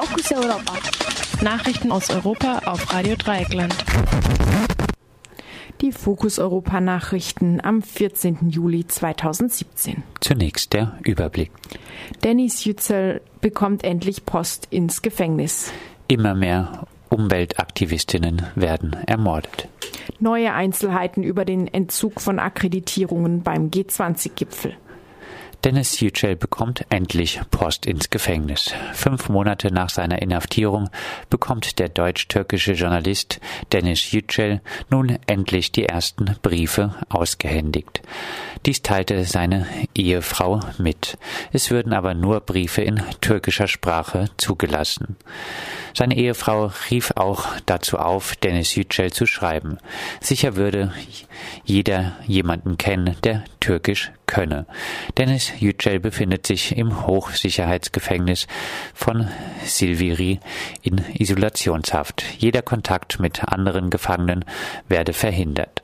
Fokus Europa. Nachrichten aus Europa auf Radio Dreieckland. Die Fokus Europa Nachrichten am 14. Juli 2017. Zunächst der Überblick. Dennis Yücel bekommt endlich Post ins Gefängnis. Immer mehr Umweltaktivistinnen werden ermordet. Neue Einzelheiten über den Entzug von Akkreditierungen beim G20-Gipfel. Dennis Yücel bekommt endlich Post ins Gefängnis. Fünf Monate nach seiner Inhaftierung bekommt der deutsch-türkische Journalist Dennis Yücel nun endlich die ersten Briefe ausgehändigt. Dies teilte seine Ehefrau mit. Es würden aber nur Briefe in türkischer Sprache zugelassen. Seine Ehefrau rief auch dazu auf, Dennis Yücel zu schreiben. Sicher würde jeder jemanden kennen, der Türkisch könne. Dennis Yücel befindet sich im Hochsicherheitsgefängnis von Silviri in Isolationshaft. Jeder Kontakt mit anderen Gefangenen werde verhindert.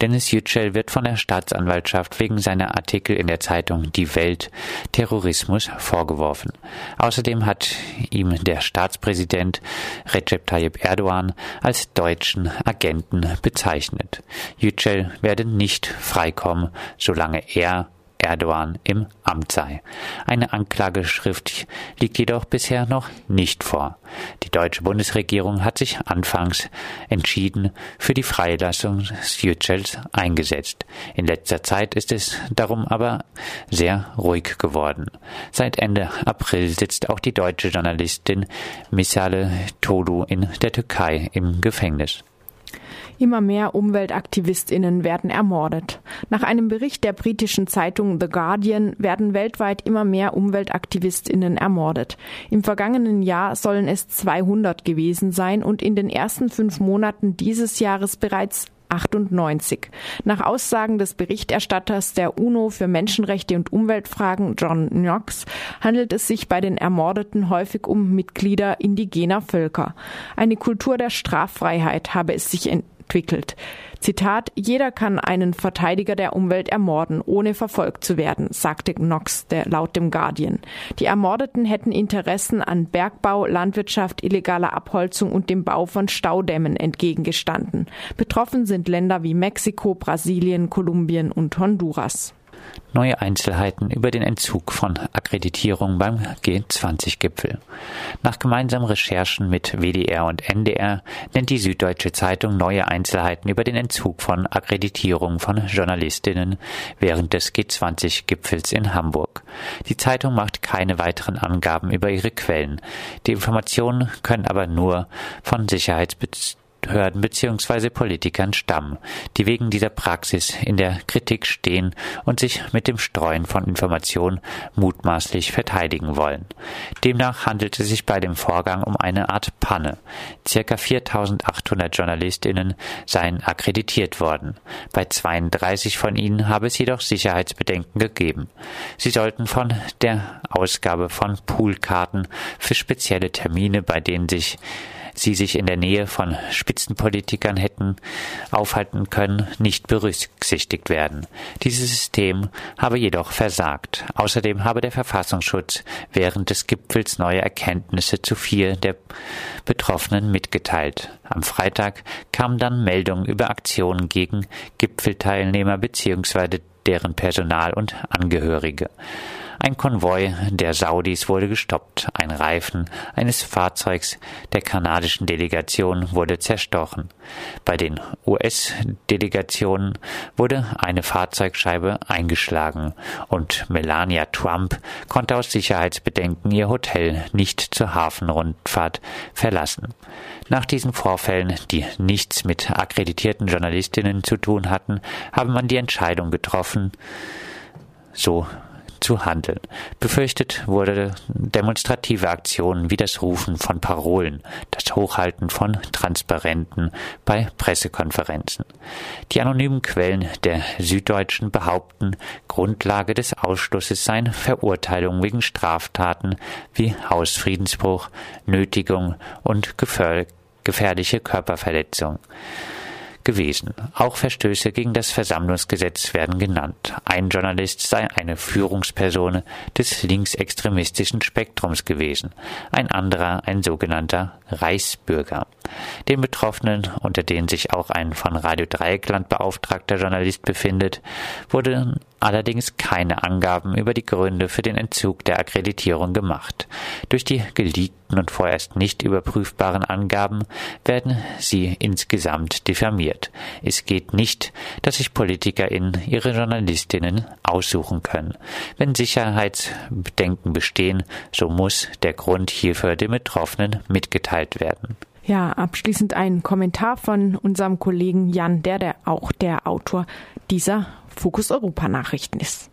Dennis Yücel wird von der Staatsanwaltschaft wegen seiner Artikel in der Zeitung Die Welt Terrorismus vorgeworfen. Außerdem hat ihm der Staatspräsident Recep Tayyip Erdogan als deutschen Agenten bezeichnet. Yücel werde nicht freikommen, solange er Erdogan im Amt sei. Eine Anklageschrift liegt jedoch bisher noch nicht vor. Die deutsche Bundesregierung hat sich anfangs entschieden für die Freilassung Yücels eingesetzt. In letzter Zeit ist es darum aber sehr ruhig geworden. Seit Ende April sitzt auch die deutsche Journalistin Misale Tolu in der Türkei im Gefängnis. Immer mehr Umweltaktivistinnen werden ermordet. Nach einem Bericht der britischen Zeitung The Guardian werden weltweit immer mehr Umweltaktivistinnen ermordet. Im vergangenen Jahr sollen es 200 gewesen sein und in den ersten fünf Monaten dieses Jahres bereits 98. Nach Aussagen des Berichterstatters der UNO für Menschenrechte und Umweltfragen John Knox handelt es sich bei den Ermordeten häufig um Mitglieder indigener Völker. Eine Kultur der Straffreiheit habe es sich entwickelt. Zitat, jeder kann einen Verteidiger der Umwelt ermorden, ohne verfolgt zu werden, sagte Knox der, laut dem Guardian. Die Ermordeten hätten Interessen an Bergbau, Landwirtschaft, illegaler Abholzung und dem Bau von Staudämmen entgegengestanden. Betroffen sind Länder wie Mexiko, Brasilien, Kolumbien und Honduras. Neue Einzelheiten über den Entzug von Akkreditierung beim G20-Gipfel. Nach gemeinsamen Recherchen mit WDR und NDR nennt die Süddeutsche Zeitung neue Einzelheiten über den Entzug von Akkreditierung von Journalistinnen während des G20-Gipfels in Hamburg. Die Zeitung macht keine weiteren Angaben über ihre Quellen. Die Informationen können aber nur von Sicherheitsbezügen Behörden bzw. Politikern stammen, die wegen dieser Praxis in der Kritik stehen und sich mit dem Streuen von Informationen mutmaßlich verteidigen wollen. Demnach handelt es sich bei dem Vorgang um eine Art Panne. Circa 4800 JournalistInnen seien akkreditiert worden. Bei 32 von ihnen habe es jedoch Sicherheitsbedenken gegeben. Sie sollten von der Ausgabe von Poolkarten für spezielle Termine, bei denen sich sie sich in der Nähe von Spitzenpolitikern hätten aufhalten können, nicht berücksichtigt werden. Dieses System habe jedoch versagt. Außerdem habe der Verfassungsschutz während des Gipfels neue Erkenntnisse zu vier der Betroffenen mitgeteilt. Am Freitag kamen dann Meldungen über Aktionen gegen Gipfelteilnehmer bzw. deren Personal und Angehörige. Ein Konvoi der Saudis wurde gestoppt. Ein Reifen eines Fahrzeugs der kanadischen Delegation wurde zerstochen. Bei den US-Delegationen wurde eine Fahrzeugscheibe eingeschlagen und Melania Trump konnte aus Sicherheitsbedenken ihr Hotel nicht zur Hafenrundfahrt verlassen. Nach diesen Vorfällen, die nichts mit akkreditierten Journalistinnen zu tun hatten, habe man die Entscheidung getroffen, so zu handeln. Befürchtet wurde demonstrative Aktionen wie das Rufen von Parolen, das Hochhalten von Transparenten bei Pressekonferenzen. Die anonymen Quellen der Süddeutschen behaupten, Grundlage des Ausschlusses seien Verurteilungen wegen Straftaten wie Hausfriedensbruch, Nötigung und gefährliche Körperverletzung. Gewesen. Auch Verstöße gegen das Versammlungsgesetz werden genannt. Ein Journalist sei eine Führungsperson des linksextremistischen Spektrums gewesen, ein anderer ein sogenannter Reichsbürger. Den Betroffenen, unter denen sich auch ein von Radio Dreieckland beauftragter Journalist befindet, wurden allerdings keine Angaben über die Gründe für den Entzug der Akkreditierung gemacht. Durch die geleakten und vorerst nicht überprüfbaren Angaben werden sie insgesamt diffamiert. Es geht nicht, dass sich PolitikerInnen ihre JournalistInnen aussuchen können. Wenn Sicherheitsbedenken bestehen, so muss der Grund hierfür den Betroffenen mitgeteilt werden. Ja, abschließend ein Kommentar von unserem Kollegen Jan, der, der auch der Autor dieser Fokus Europa Nachrichten ist.